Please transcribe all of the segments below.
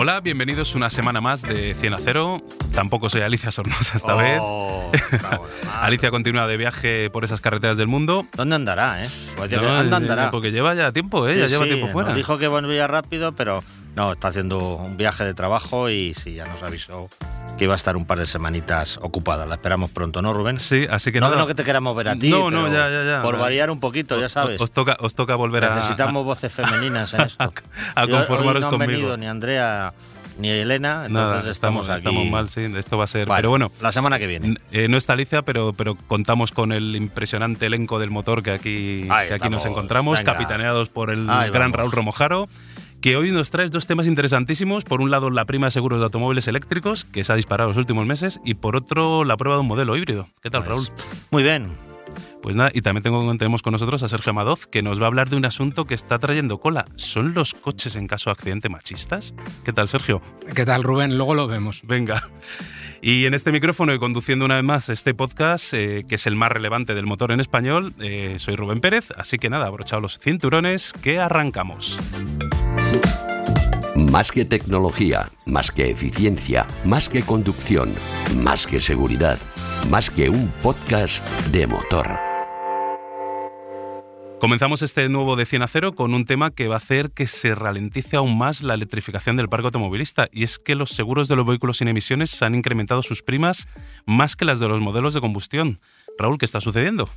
Hola, bienvenidos una semana más de 100 a 0. Tampoco soy Alicia Sornosa esta Oh, vez. Alicia continúa de viaje por esas carreteras del mundo. ¿Dónde andará, eh? Pues No, ¿Dónde eh, andará? Porque lleva ya tiempo, ¿eh? Sí, ya lleva sí, tiempo fuera. nos dijo que volvía rápido, pero no, está haciendo un viaje de trabajo y sí, ya nos avisó que iba a estar un par de semanitas ocupada. La esperamos pronto, ¿no, Rubén? Sí, así que no, nada. no que te queramos ver a ti. No, no, ya, ya, ya. Por variar un poquito, ya sabes. Os toca, os toca volver a- Necesitamos voces femeninas en esto. a conformaros hoy no han conmigo. venido ni Andrea ni Elena, entonces Nada, estamos, estamos, aquí. estamos mal, sí. Esto va a ser. Vale, Pero bueno, la semana que viene. eh, no está Alicia, pero, pero contamos con el impresionante elenco del motor que aquí, que aquí nos encontramos, venga. capitaneados por el Ahí gran vamos. Raúl Romojaro. Que hoy nos traes dos temas interesantísimos. Por un lado, la prima de seguros de automóviles eléctricos, que se ha disparado los últimos meses, y por otro, la prueba de un modelo híbrido. ¿Qué tal, Raúl? Muy bien. Pues nada, y también tengo, tenemos con nosotros a Sergio Amadoz, que nos va a hablar de un asunto que está trayendo cola. ¿Son los coches en caso de accidente machistas? ¿Qué tal, Sergio? ¿Qué tal, Rubén? Luego lo vemos. Venga. Y en este micrófono y conduciendo una vez más este podcast, eh, que es el más relevante del motor en español, eh, soy Rubén Pérez, así que nada, abrochados los cinturones, que arrancamos. Más que tecnología, más que eficiencia, más que conducción, más que seguridad, más que un podcast de motor. Comenzamos este nuevo de 100 a 0 con un tema que va a hacer que se ralentice aún más la electrificación del parque automovilista, y es que los seguros de los vehículos sin emisiones han incrementado sus primas más que las de los modelos de combustión. Raúl, ¿qué está sucediendo?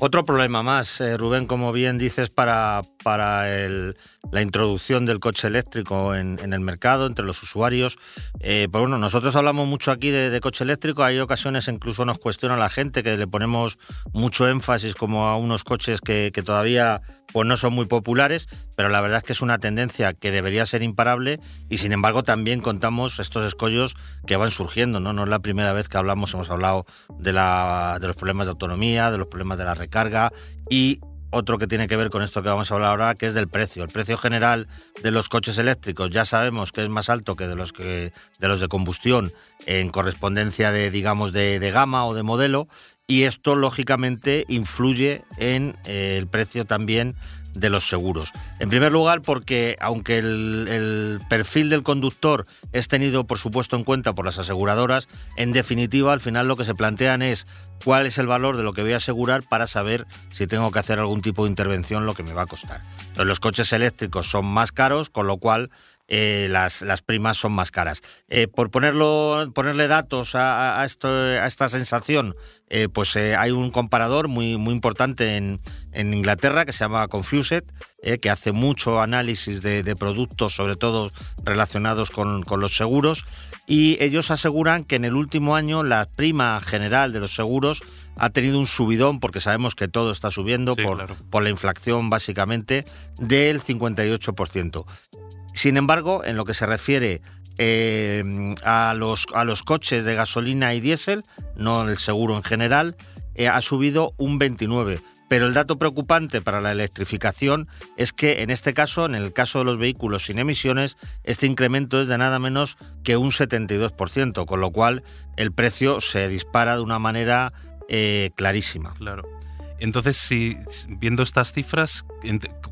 Otro problema más, eh, Rubén, como bien dices, para, para el- la introducción del coche eléctrico en, en el mercado, entre los usuarios. Eh, pues bueno, nosotros hablamos mucho aquí de, de coche eléctrico, hay ocasiones incluso nos cuestiona la gente que le ponemos mucho énfasis como a unos coches que, que todavía pues no son muy populares, pero la verdad es que es una tendencia que debería ser imparable y sin embargo también contamos estos escollos que van surgiendo, ¿no? No es la primera vez que hablamos, hemos hablado de, la, de los problemas de autonomía, de los problemas de la recarga y otro que tiene que ver con esto que vamos a hablar ahora, que es del precio. El precio general de los coches eléctricos ya sabemos que es más alto que de los que de los de combustión en correspondencia de digamos de, de gama o de modelo y esto lógicamente influye en eh, el precio también de los seguros. En primer lugar, porque aunque el, el perfil del conductor es tenido, por supuesto, en cuenta por las aseguradoras, en definitiva, al final lo que se plantean es cuál es el valor de lo que voy a asegurar para saber si tengo que hacer algún tipo de intervención, lo que me va a costar. Entonces, los coches eléctricos son más caros, con lo cual eh, las, las primas son más caras. Eh, por ponerlo, ponerle datos a, a esto, a esta sensación, eh, pues hay un comparador muy, muy importante en, en Inglaterra que se llama Confused, que hace mucho análisis de, de productos, sobre todo relacionados con, con los seguros, y ellos aseguran que en el último año la prima general de los seguros ha tenido un subidón, porque sabemos que todo está subiendo Sí, por, claro. por la inflación básicamente, del 58%. Sin embargo, en lo que se refiere eh, a, los, a los coches de gasolina y diésel, no el seguro en general, eh, ha subido un 29%. Pero el dato preocupante para la electrificación es que en este caso, en el caso de los vehículos sin emisiones, este incremento es de nada menos que un 72%, con lo cual el precio se dispara de una manera eh, clarísima. Claro. Entonces, si viendo estas cifras,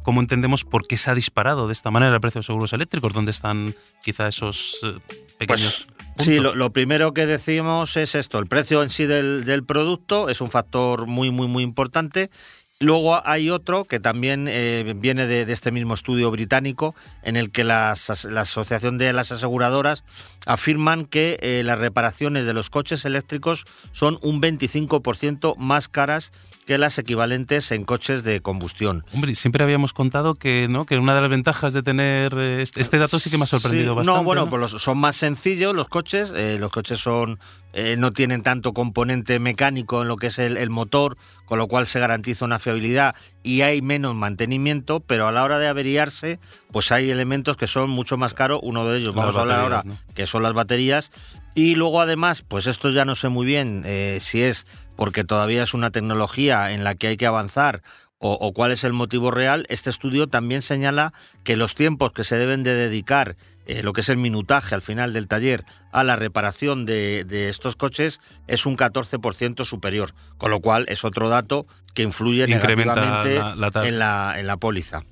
¿cómo entendemos por qué se ha disparado de esta manera el precio de seguros eléctricos? ¿Dónde están quizá esos eh, pequeños puntos? Sí, lo, lo primero que decimos es esto, el precio en sí del, del producto es un factor muy, muy, muy importante. Luego hay otro que también eh, viene de, de este mismo estudio británico, en el que las as- la Asociación de las Aseguradoras afirman que eh, las reparaciones de los coches eléctricos son un 25% más caras que las equivalentes en coches de combustión. Hombre, siempre habíamos contado que, ¿no? que una de las ventajas de tener eh, este, este dato sí que me ha sorprendido Sí, bastante. No, bueno, ¿no? pues los- son más sencillos los coches. eh, los coches son eh, no tienen tanto componente mecánico en lo que es el, el motor, con lo cual se garantiza una confiabilidad y hay menos mantenimiento, pero a la hora de averiarse, pues hay elementos que son mucho más caros. Uno de ellos, vamos a hablar ahora, que son las baterías. Y luego además, pues esto ya no sé muy bien eh, si es porque todavía es una tecnología en la que hay que avanzar o, o cuál es el motivo real. Este estudio también señala que los tiempos que se deben de dedicar, eh, lo que es el minutaje al final del taller, a la reparación de, de estos coches es un 14% superior, con lo cual es otro dato que influye Incrementa negativamente la- la tab- en, la, en la póliza.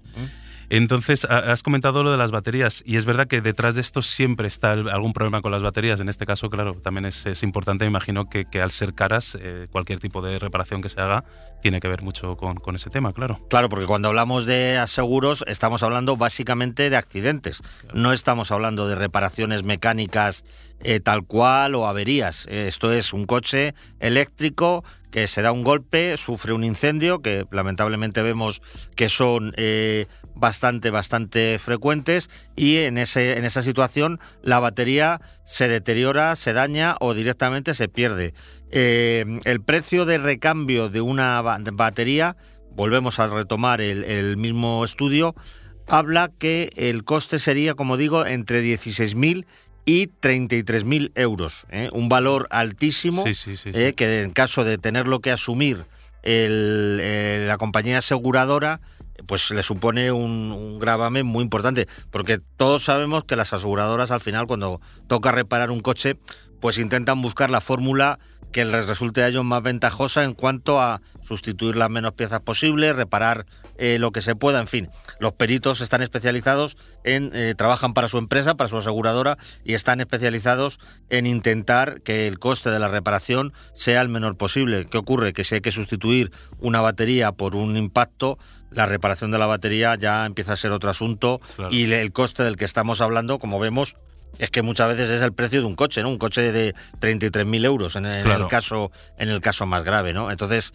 Entonces, ha- has comentado lo de las baterías y es verdad que detrás de esto siempre está algún problema con las baterías. En este caso, claro, también es, es importante, me imagino, que, que al ser caras, eh, cualquier tipo de reparación que se haga tiene que ver mucho con, con ese tema, claro. Claro, porque cuando hablamos de aseguros estamos hablando básicamente de accidentes, no estamos hablando de reparaciones mecánicas eh, tal cual o averías. Eh, Esto es un coche eléctrico que se da un golpe, sufre un incendio, que lamentablemente vemos que son eh, bastante, bastante frecuentes, y en, ese, en esa situación la batería se deteriora, se daña o directamente se pierde. Eh, el precio de recambio de una ba- batería, volvemos a retomar el, el mismo estudio, habla que el coste sería, como digo, entre 16.000 y 33.000 euros. ¿eh? Un valor altísimo Sí, sí, sí. sí. eh, que en caso de tenerlo que asumir el- eh, la compañía aseguradora, pues le supone un, un gravamen muy importante, porque todos sabemos que las aseguradoras al final cuando toca reparar un coche, pues intentan buscar la fórmula que les resulte a ellos más ventajosa en cuanto a sustituir las menos piezas posibles, reparar eh, lo que se pueda, en fin. Los peritos están especializados en, eh, trabajan para su empresa, para su aseguradora, y están especializados en intentar que el coste de la reparación sea el menor posible. ¿Qué ocurre? Que si hay que sustituir una batería por un impacto, la reparación de la batería ya empieza a ser otro asunto Claro. y el coste del que estamos hablando, como vemos, es que muchas veces es el precio de un coche, ¿no? Un coche de 33.000 euros en, en Claro. el caso en el caso más grave, ¿no? Entonces,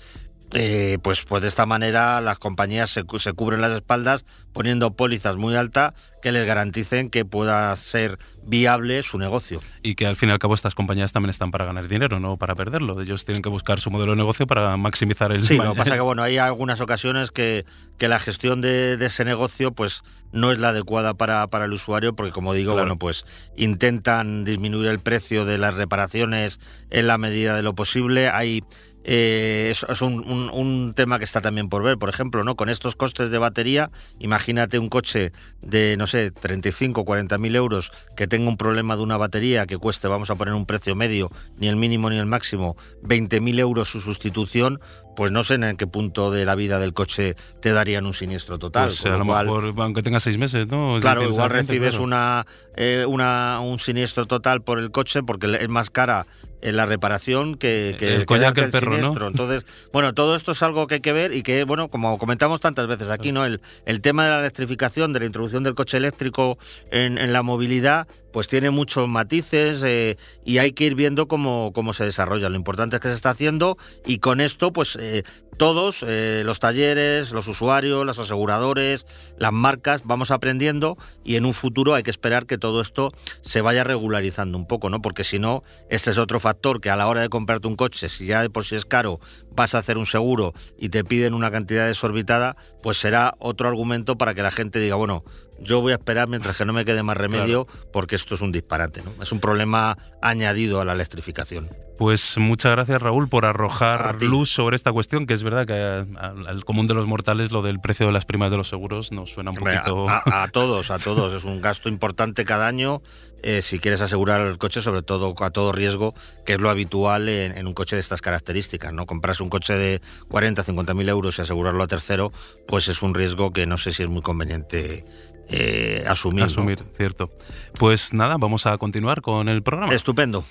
eh, pues, pues de esta manera las compañías se, se cubren las espaldas poniendo pólizas muy altas que les garanticen que pueda ser viable su negocio. Y que al fin y al cabo estas compañías también están para ganar dinero, no para perderlo. Ellos tienen que buscar su modelo de negocio para maximizar el Sí, lo que pasa que bueno, hay algunas ocasiones que, que la gestión de, de ese negocio pues no es la adecuada para, para el usuario porque como digo, Claro. bueno, pues intentan disminuir el precio de las reparaciones en la medida de lo posible. Hay eh, es, es un, un- un tema que está también por ver, por ejemplo, ¿no? Con estos costes de batería, imagínate un coche de, no sé, 35, 40 mil euros que tenga un problema de una batería que cueste, vamos a poner un precio medio, ni el mínimo ni el máximo, 20 mil euros su sustitución, pues no sé en qué punto de la vida del coche te darían un siniestro total. Pues a lo lo cual- mejor, aunque tenga seis meses, ¿no? Es Claro, igual recibes claro. una, eh, una un siniestro total por el coche porque es más cara eh, la reparación que, que El collar que el perro, ¿no? Entonces, bueno, todo esto es algo que hay que ver y que, bueno, como comentamos tantas veces aquí, ¿no? El, el tema de la electrificación, de la introducción del coche eléctrico en, en la movilidad, pues tiene muchos matices eh, y hay que ir viendo cómo, cómo se desarrolla. Lo importante es que se está haciendo y con esto, pues eh, todos, eh, los talleres, los usuarios, los aseguradores, las marcas, vamos aprendiendo y en un futuro hay que esperar que todo esto se vaya regularizando un poco, ¿no? Porque si no, este es otro factor que a la hora de comprarte un coche, si ya de por sí es caro, vas a hacer un seguro y te piden una cantidad desorbitada, pues será otro argumento para que la gente diga, bueno, yo voy a esperar mientras que no me quede más remedio porque esto es un disparate, ¿no? Es un problema añadido a la electrificación. Pues muchas gracias Raúl por arrojar luz sobre esta cuestión, que es verdad que a- al común de los mortales lo del precio de las primas de los seguros nos suena un a, poquito... a- a todos, a todos. Es un gasto importante cada año eh, si quieres asegurar el coche, sobre todo a todo riesgo, que es lo habitual en, en un coche de estas características. ¿no? Comprarse un coche de 40, 50 mil euros y asegurarlo a tercero, pues es un riesgo que no sé si es muy conveniente eh, asumir. ¿no? asumir, cierto. Pues nada, vamos a continuar con el programa. Estupendo.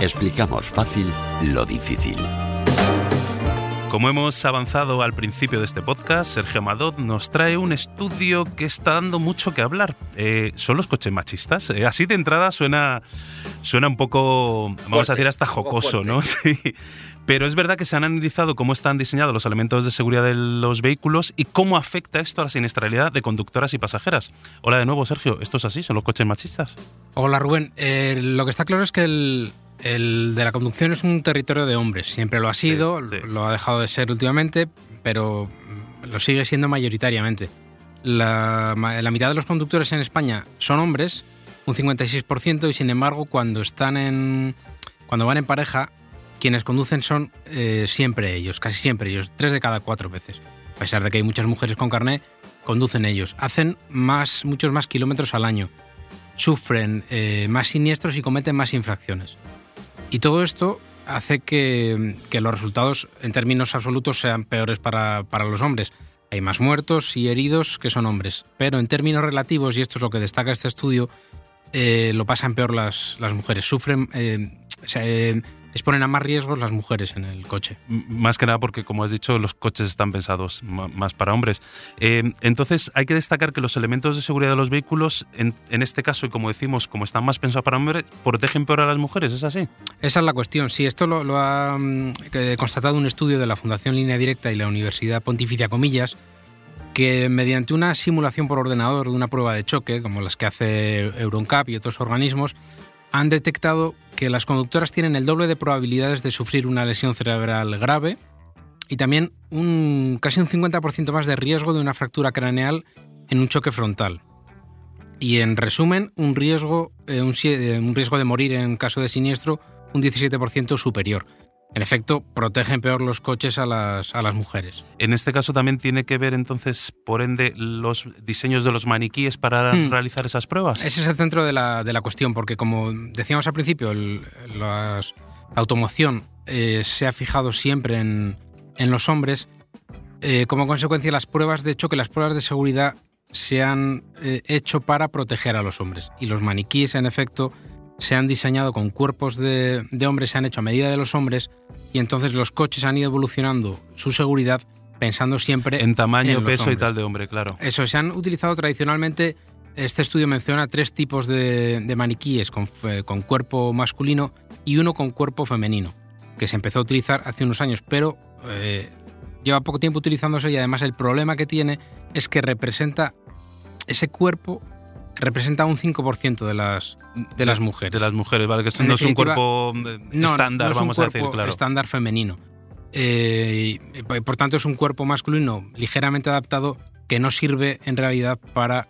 Explicamos fácil lo difícil. Como hemos avanzado al principio de este podcast, Sergio Amadot nos trae un estudio que está dando mucho que hablar. Eh, ¿Son los coches machistas? Eh, así de entrada suena, suena un poco, vamos Fuerte, a decir hasta jocoso, ¿no? Sí. Pero es verdad que se han analizado cómo están diseñados los elementos de seguridad de los vehículos y cómo afecta esto a la siniestralidad de conductoras y pasajeras. Hola de nuevo, Sergio. ¿Esto es así? ¿Son los coches machistas? Hola Rubén, Eh, lo que está claro es que el, El de la conducción es un territorio de hombres, siempre lo ha sido, Sí, sí. lo ha dejado de ser últimamente, pero lo sigue siendo mayoritariamente. La, ma- la mitad de los conductores en España son hombres, un 56%, y sin embargo, cuando están en. cuando van en pareja, quienes conducen son eh, siempre ellos, casi siempre ellos, tres de cada cuatro veces. A pesar de que hay muchas mujeres con carné, conducen ellos. Hacen más, muchos más kilómetros al año. Sufren eh, más siniestros y cometen más infracciones. Y todo esto hace que, que los resultados en términos absolutos sean peores para, para los hombres. Hay más muertos y heridos que son hombres. Pero en términos relativos, y esto es lo que destaca este estudio, eh, lo pasan peor las, las mujeres. Sufren, eh, eh, exponen a más riesgos las mujeres en el coche. Más que nada porque, como has dicho, los coches están pensados más para hombres. Eh, entonces, hay que destacar que los elementos de seguridad de los vehículos, en, en este caso, y como decimos, como están más pensados para hombres, protegen peor a las mujeres, ¿es así? Esa es la cuestión. Sí, esto lo, lo ha mm, constatado un estudio de la Fundación Línea Directa y la Universidad Pontificia Comillas, que mediante una simulación por ordenador de una prueba de choque, como las que hace EuronCap y otros organismos, han detectado que las conductoras tienen el doble de probabilidades de sufrir una lesión cerebral grave y también un, casi un 50% más de riesgo de una fractura craneal en un choque frontal. Y en resumen, un riesgo, eh, eh, un riesgo de morir en caso de siniestro un 17% superior. En efecto, protegen peor los coches a las, a las mujeres. En este caso también tiene que ver, entonces, por ende, los diseños de los maniquíes para Hmm. realizar esas pruebas. Ese es el centro de la, de la cuestión, porque como decíamos al principio, el- las- la automoción eh, se ha fijado siempre en, en los hombres. Eh, como consecuencia, las pruebas de choque, las pruebas de seguridad se han eh, hecho para proteger a los hombres. Y los maniquíes, en efecto, se han diseñado con cuerpos de, de hombres, se han hecho a medida de los hombres, y entonces los coches han ido evolucionando su seguridad pensando siempre En tamaño, en peso y tal de hombre, claro. Eso, se han utilizado tradicionalmente, este estudio menciona tres tipos de, de maniquíes con, fe- con cuerpo masculino y uno con cuerpo femenino, que se empezó a utilizar hace unos años, pero eh, lleva poco tiempo utilizándose y además el problema que tiene es que representa, ese cuerpo representa un 5% de las, de las mujeres. De las mujeres, ¿vale? Que esto no es un cuerpo No, estándar, no es un vamos a cuerpo decir, claro. estándar femenino. Eh, y, por tanto, es un cuerpo masculino ligeramente adaptado que no sirve en realidad para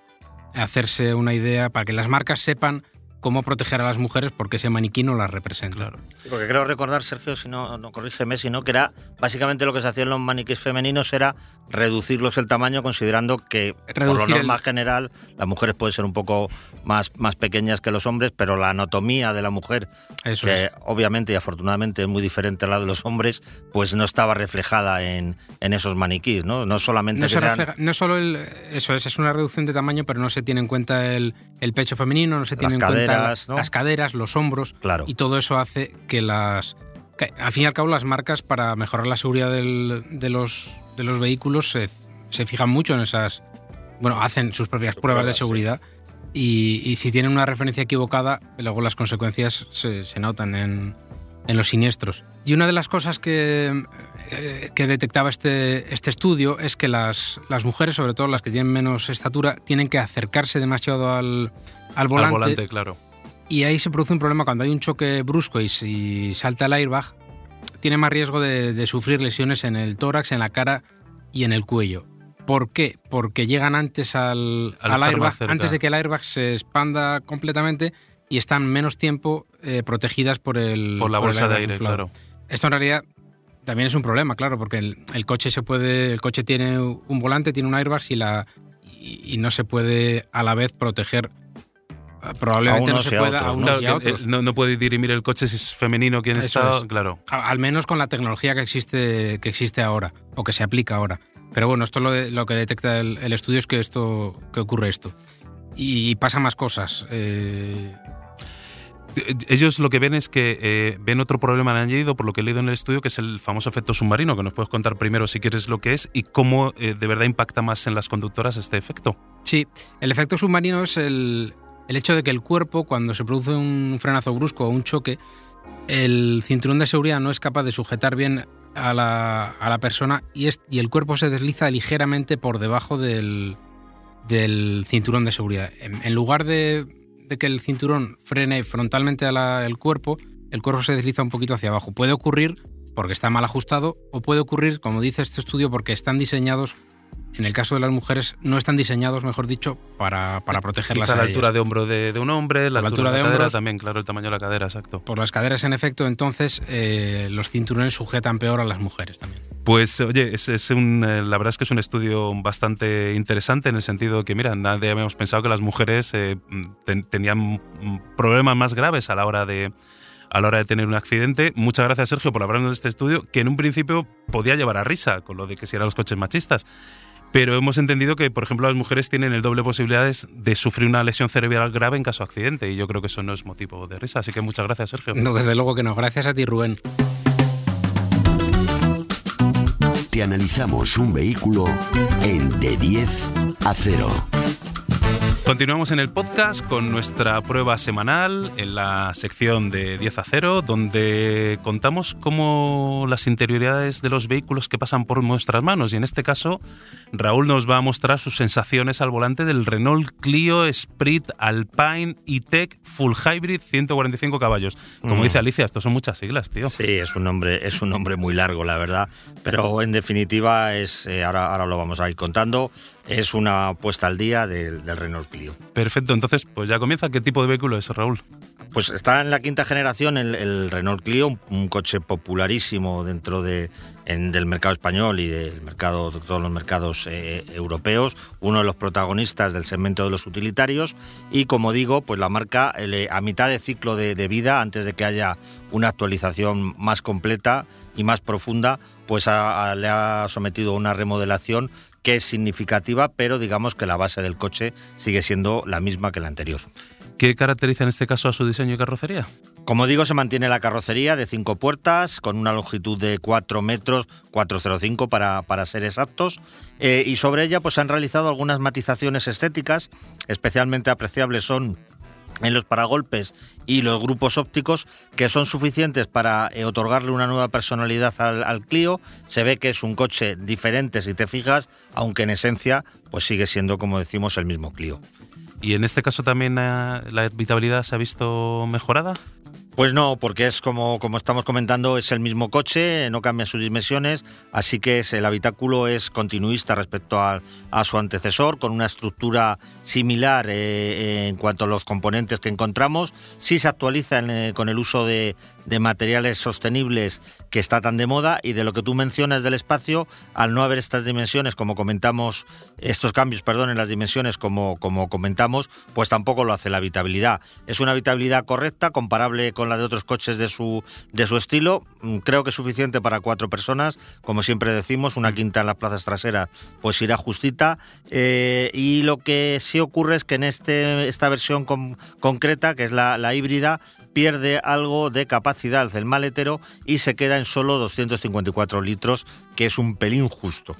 hacerse una idea, para que las marcas sepan cómo proteger a las mujeres porque ese maniquí no las representa. Claro. Sí, porque creo recordar, Sergio, si no, no corrígeme, sino que era básicamente lo que se hacía en los maniquíes femeninos era reducirlos el tamaño, considerando que por lo el- norma general las mujeres pueden ser un poco más, más pequeñas que los hombres, pero la anatomía de la mujer, Eso que es. obviamente y afortunadamente es muy diferente a la de los hombres, pues no estaba reflejada en, en esos maniquíes, ¿no? No solamente No, que se sean- refleja- no solo el, eso es, es una reducción de tamaño, pero no se tiene en cuenta el, el pecho femenino, no se tiene en cuenta caderas, la- ¿no? las caderas, los hombros, Claro. y todo eso hace que las... que, al fin y al cabo las marcas para mejorar la seguridad del- de, los, de los vehículos se, se fijan mucho en esas... Bueno, hacen sus propias Sus pruebas de sí. seguridad y, y si tienen una referencia equivocada, luego las consecuencias se, se notan en, en los siniestros. Y una de las cosas que, eh, que detectaba este, este estudio es que las, las mujeres, sobre todo las que tienen menos estatura, tienen que acercarse demasiado al, al volante, Al volante, claro. y ahí se produce un problema cuando hay un choque brusco y si salta el airbag, tiene más riesgo de, de sufrir lesiones en el tórax, en la cara y en el cuello. ¿Por qué? Porque llegan antes al, Al airbag, antes de que el airbag se expanda completamente y están menos tiempo eh, protegidas por el Por la bolsa de aire, inflado. claro. Esto en realidad también es un problema, claro, porque el, el coche se puede, el coche tiene un volante, tiene un airbag y la y, y no se puede a la vez proteger. Probablemente A no se a pueda a otros, ¿no? unos Claro, y a otros. eh, no, no puede dirimir el coche si es femenino quién Eso está, es. claro. Al menos con la tecnología que existe, que existe ahora, o que se aplica ahora. Pero bueno, esto lo, de- lo que detecta el, el estudio es que esto que ocurre esto. Y, pasa más cosas. eh, Eh, Ellos lo que ven es que eh, ven otro problema añadido, por lo que he leído en el estudio, que es el famoso efecto submarino, que nos puedes contar primero si quieres lo que es y cómo eh, de verdad impacta más en las conductoras este efecto. Sí, el efecto submarino es el, el hecho de que el cuerpo, cuando se produce un frenazo brusco o un choque, el cinturón de seguridad no es capaz de sujetar bien a la, a la persona y, es- y el cuerpo se desliza ligeramente por debajo del, del cinturón de seguridad. En, lugar de, de que el cinturón frene frontalmente al cuerpo, el cuerpo se desliza un poquito hacia abajo. Puede ocurrir porque está mal ajustado o puede ocurrir, como dice este estudio, porque están diseñados en el caso de las mujeres no están diseñados, mejor dicho, para, para protegerlas. a la altura de hombro de, un hombre, la, altura, de, la cadera también, claro, el tamaño de la cadera, exacto. Por las caderas, en efecto, entonces eh, los cinturones sujetan peor a las mujeres también. Pues oye, es, un, eh, la verdad es que es un estudio bastante interesante en el sentido que, mira, nadie habíamos pensado que las mujeres eh, tenían problemas más graves a la hora de a la hora de tener un accidente. Muchas gracias, Sergio, por hablarnos de este estudio, que en un principio podía llevar a risa con lo de que si eran los coches machistas. Pero hemos entendido que, por ejemplo, las mujeres tienen el doble posibilidades de sufrir una lesión cerebral grave en caso de accidente. Y yo creo que eso no es motivo de risa. Así que muchas gracias, Sergio. No, desde luego que no. Gracias a ti, Rubén. Te analizamos un vehículo en de 10 a 0. Continuamos en el podcast con nuestra prueba semanal en la sección de 10 a 0, donde contamos cómo las interioridades de los vehículos que pasan por nuestras manos. Y en este caso, Raúl nos va a mostrar sus sensaciones al volante del Renault Clio Sprint Alpine E-Tech Full Hybrid 145 caballos. Como mm. dice Alicia, esto son muchas siglas, tío. Sí, es un nombre, es un nombre muy largo, la verdad. Pero en definitiva, es, eh, ahora, ahora lo vamos a ir contando, es una puesta al día del, del Renault Perfecto, entonces pues ya comienza. ¿Qué tipo de vehículo es, Raúl? Pues está en la quinta generación el, Renault Clio, un, coche popularísimo dentro de, del mercado español y del mercado, de todos los mercados eh, europeos, uno de los protagonistas del segmento de los utilitarios y como digo, pues la marca a mitad de ciclo de, vida, antes de que haya una actualización más completa y más profunda, pues le ha sometido a una remodelación que es significativa, pero digamos que la base del coche sigue siendo la misma que la anterior. ¿Qué caracteriza en este caso a su diseño y carrocería? Como digo, se mantiene la carrocería de cinco puertas con una longitud de 4 metros, 405 para, para ser exactos, eh, y sobre ella pues, han realizado algunas matizaciones estéticas, especialmente apreciables son en los paragolpes y los grupos ópticos que son suficientes para eh, otorgarle una nueva personalidad al, Clio. Se ve que es un coche diferente si te fijas, aunque en esencia pues sigue siendo como decimos el mismo Clio. ¿Y en este caso también eh, la habitabilidad se ha visto mejorada? Pues no, porque es como, como estamos comentando, es el mismo coche, no cambia sus dimensiones, así que el habitáculo es continuista respecto a, su antecesor, con una estructura similar eh, en cuanto a los componentes que encontramos. Sí se actualiza eh, con el uso de, de materiales sostenibles que está tan de moda y de lo que tú mencionas del espacio, al no haber estas dimensiones, como comentamos, estos cambios, perdón, en las dimensiones, como, como comentamos, pues tampoco lo hace la habitabilidad. Es una habitabilidad correcta, comparable con la de otros coches de su, de su estilo. Mm, creo que es suficiente para cuatro personas, como siempre decimos, una quinta en las plazas traseras, pues irá justita. Eh, y lo que sí ocurre es que en este, esta versión concreta, que es la, la híbrida, pierde algo de capacidad del maletero y se queda en solo 254 litros, que es un pelín justo.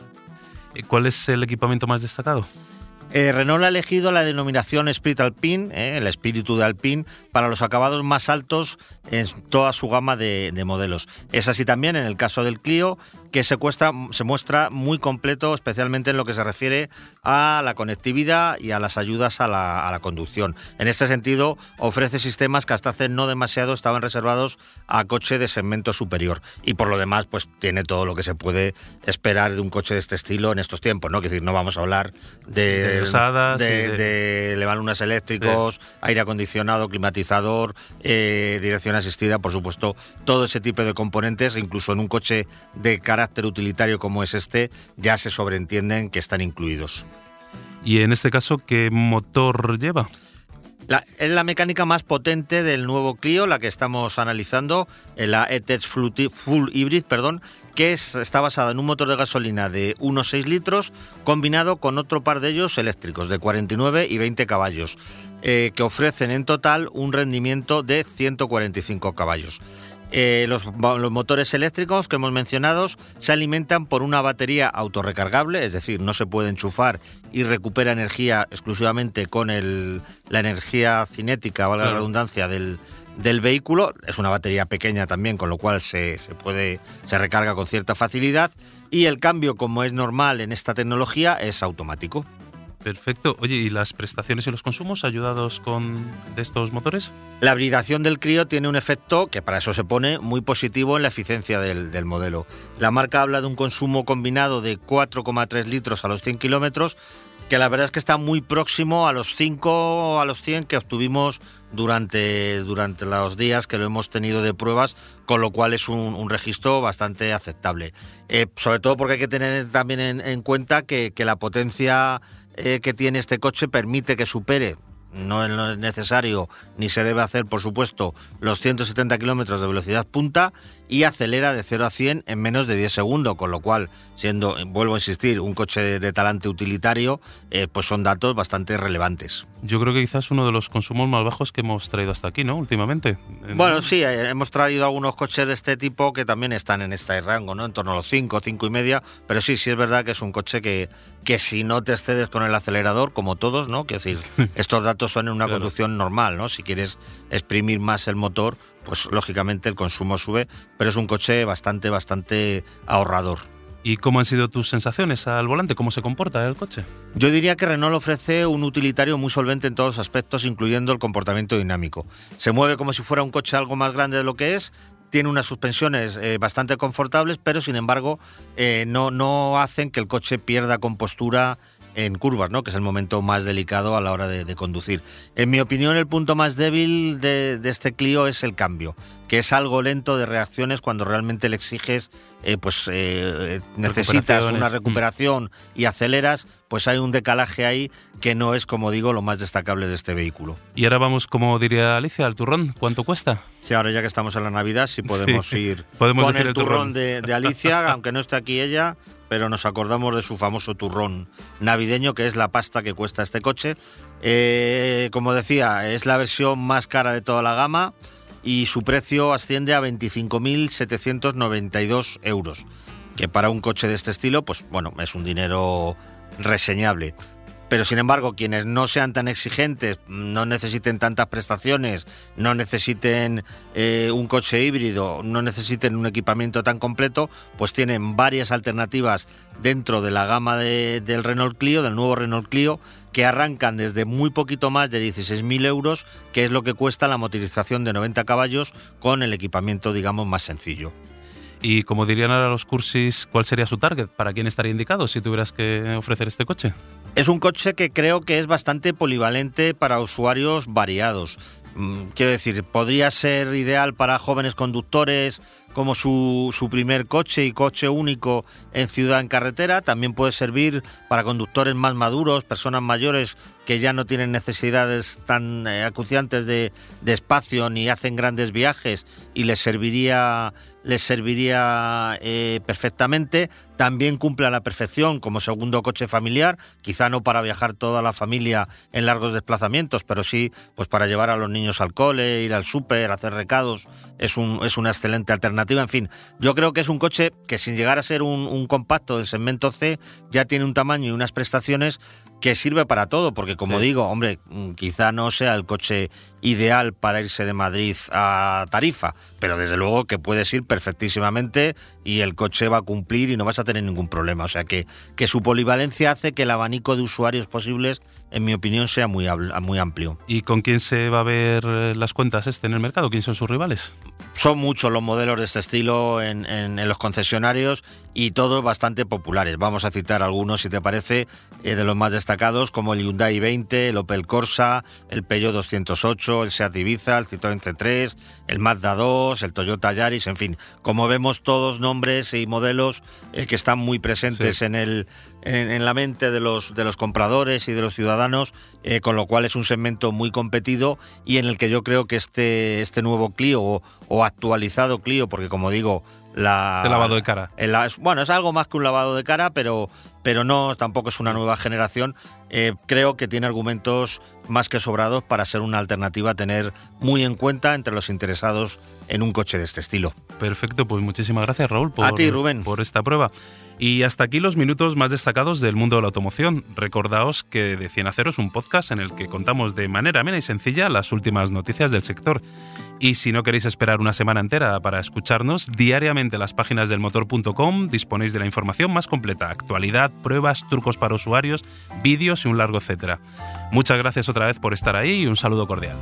¿Cuál es el equipamiento más destacado? Eh, Renault ha elegido la denominación Spirit Alpine, eh, el espíritu de Alpine, para los acabados más altos en toda su gama de, modelos. Es así también en el caso del Clio, que se, se, muestra muy completo, especialmente en lo que se refiere a la conectividad y a las ayudas a la, conducción. En este sentido, ofrece sistemas que hasta hace no demasiado estaban reservados a coche de segmento superior. Y por lo demás, pues tiene todo lo que se puede esperar de un coche de este estilo en estos tiempos, ¿no? Es decir, no vamos a hablar de de, de, lunas eléctricos, aire acondicionado, climatizador, eh, dirección asistida, por supuesto, todo ese tipo de componentes, incluso en un coche de carácter utilitario como es este, ya se sobreentienden que están incluidos. ¿Y en este caso qué motor lleva? Es la mecánica más potente del nuevo Clio, la que estamos analizando, la E-Tech Full Hybrid, perdón, que está basada en un motor de gasolina de 1,6 litros combinado con otro par de ellos eléctricos de 49 y 20 caballos, eh, que ofrecen en total un rendimiento de 145 caballos. Eh, los, motores eléctricos que hemos mencionado se alimentan por una batería autorrecargable, es decir, no se puede enchufar y recupera energía exclusivamente con la energía cinética, valga la redundancia, del, vehículo. Es una batería pequeña también, con lo cual se, puede, se recarga con cierta facilidad. Y el cambio, como es normal en esta tecnología, es automático. Perfecto. Oye, ¿y las prestaciones y los consumos ayudados con de estos motores? La hibridación del Clio tiene un efecto que para eso se pone muy positivo en la eficiencia del, del modelo. La marca habla de un consumo combinado de 4,3 litros a los 100 kilómetros que la verdad es que está muy próximo a los 5 a los 100 que obtuvimos durante, durante los días que lo hemos tenido de pruebas, con lo cual es un, registro bastante aceptable. Eh, sobre todo porque hay que tener también en, cuenta que, la potencia eh, que tiene este coche permite que supere no es necesario ni se debe hacer, por supuesto, los 170 kilómetros de velocidad punta y acelera de 0 a 100 en menos de 10 segundos, con lo cual, siendo, vuelvo a insistir, un coche de, talante utilitario, eh, pues son datos bastante relevantes. Yo creo que quizás uno de los consumos más bajos que hemos traído hasta aquí, ¿no? Últimamente. Bueno, sí, eh, hemos traído algunos coches de este tipo que también están en este rango, ¿no? En torno a los 5, 5 y media, pero sí, sí es verdad que es un coche que, que si no te excedes con el acelerador, como todos, ¿no? Que decir, estos datos son en una conducción normal, ¿no? Si quieres exprimir más el motor, pues lógicamente el consumo sube, pero es un coche bastante, bastante ahorrador. ¿Y cómo han sido tus sensaciones al volante? ¿Cómo se comporta el coche? Yo diría que Renault ofrece un utilitario muy solvente en todos los aspectos, incluyendo el comportamiento dinámico. Se mueve como si fuera un coche algo más grande de lo que es, tiene unas suspensiones eh, bastante confortables, pero sin embargo eh, no, no hacen que el coche pierda compostura en curvas, ¿no? que es el momento más delicado a la hora de, conducir. En mi opinión, el punto más débil de, este Clio es el cambio, que es algo lento de reacciones cuando realmente le exiges, eh, pues eh, necesitas una recuperación y aceleras, pues hay un decalaje ahí que no es, como digo, lo más destacable de este vehículo. Y ahora vamos, como diría Alicia, al turrón. ¿Cuánto cuesta? Sí, ahora ya que estamos en la Navidad, sí podemos ir podemos con el, turrón, De, de Alicia, aunque no esté aquí ella pero nos acordamos de su famoso turrón navideño, que es la pasta que cuesta este coche. Eh, como decía, es la versión más cara de toda la gama y su precio asciende a 25.792 euros, que para un coche de este estilo, pues bueno, es un dinero reseñable. Pero sin embargo, quienes no sean tan exigentes, no necesiten tantas prestaciones, no necesiten eh, un coche híbrido, no necesiten un equipamiento tan completo, pues tienen varias alternativas dentro de la gama del Renault Clio, del nuevo Renault Clio, que arrancan desde muy poquito más de 16.000 euros, que es lo que cuesta la motorización de 90 caballos con el equipamiento, digamos, más sencillo. Y como dirían ahora los cursis, ¿cuál sería su target? ¿Para quién estaría indicado si tuvieras que ofrecer este coche? Es un coche que creo que es bastante polivalente para usuarios variados. Mm, quiero decir, podría ser ideal para jóvenes conductores como su, su, primer coche y coche único en ciudad en carretera. También puede servir para conductores más maduros, personas mayores que ya no tienen necesidades tan eh, acuciantes de, de, espacio ni hacen grandes viajes y les serviría les serviría eh, perfectamente. También cumple a la perfección como segundo coche familiar, quizá no para viajar toda la familia en largos desplazamientos, pero sí pues para llevar a los niños al cole, ir al súper, hacer recados. Es, un, es una excelente alternativa. En fin, yo creo que es un coche que sin llegar a ser un, un compacto del segmento C, ya tiene un tamaño y unas prestaciones que sirve para todo, porque como digo, hombre, mm, quizá no sea el coche ideal para irse de Madrid a Tarifa, pero desde luego que puedes ir perfectísimamente y el coche va a cumplir y no vas a tener ningún problema. O sea que, que su polivalencia hace que el abanico de usuarios posibles, en mi opinión, sea muy, muy amplio. ¿Y con quién se va a ver eh, las cuentas este en el mercado? ¿Quién son sus rivales? Son muchos los modelos de este estilo en, en, los concesionarios y todos bastante populares. Vamos a citar algunos, si te parece, eh, de los más destacados, como el Hyundai 20, el Opel Corsa, el Peugeot 208, el Seat Ibiza, el Citroën C3, el Mazda 2, el Toyota Yaris, en fin, como vemos todos nombres y modelos eh, que están muy presentes en, el, en, la mente de los, de los compradores y de los ciudadanos, eh, con lo cual es un segmento muy competido y en el que yo creo que este, este nuevo Clio o, actualizado Clio, porque como digo, la, el lavado de cara. bueno, es algo más que un lavado de cara, pero, pero no, tampoco es una nueva generación. Eh, creo que tiene argumentos más que sobrados para ser una alternativa a tener muy en cuenta entre los interesados en un coche de este estilo. Perfecto, pues muchísimas gracias Raúl por, a ti, Rubén. por esta prueba. Y hasta aquí los minutos más destacados del mundo de la automoción. Recordaos que De 100 a 0 es un podcast en el que contamos de manera amena y sencilla las últimas noticias del sector. Y si no queréis esperar una semana entera para escucharnos, diariamente en las páginas del motor.com disponéis de la información más completa, actualidad, pruebas, trucos para usuarios, vídeos y un largo etcétera. Muchas gracias otra vez por estar ahí y un saludo cordial.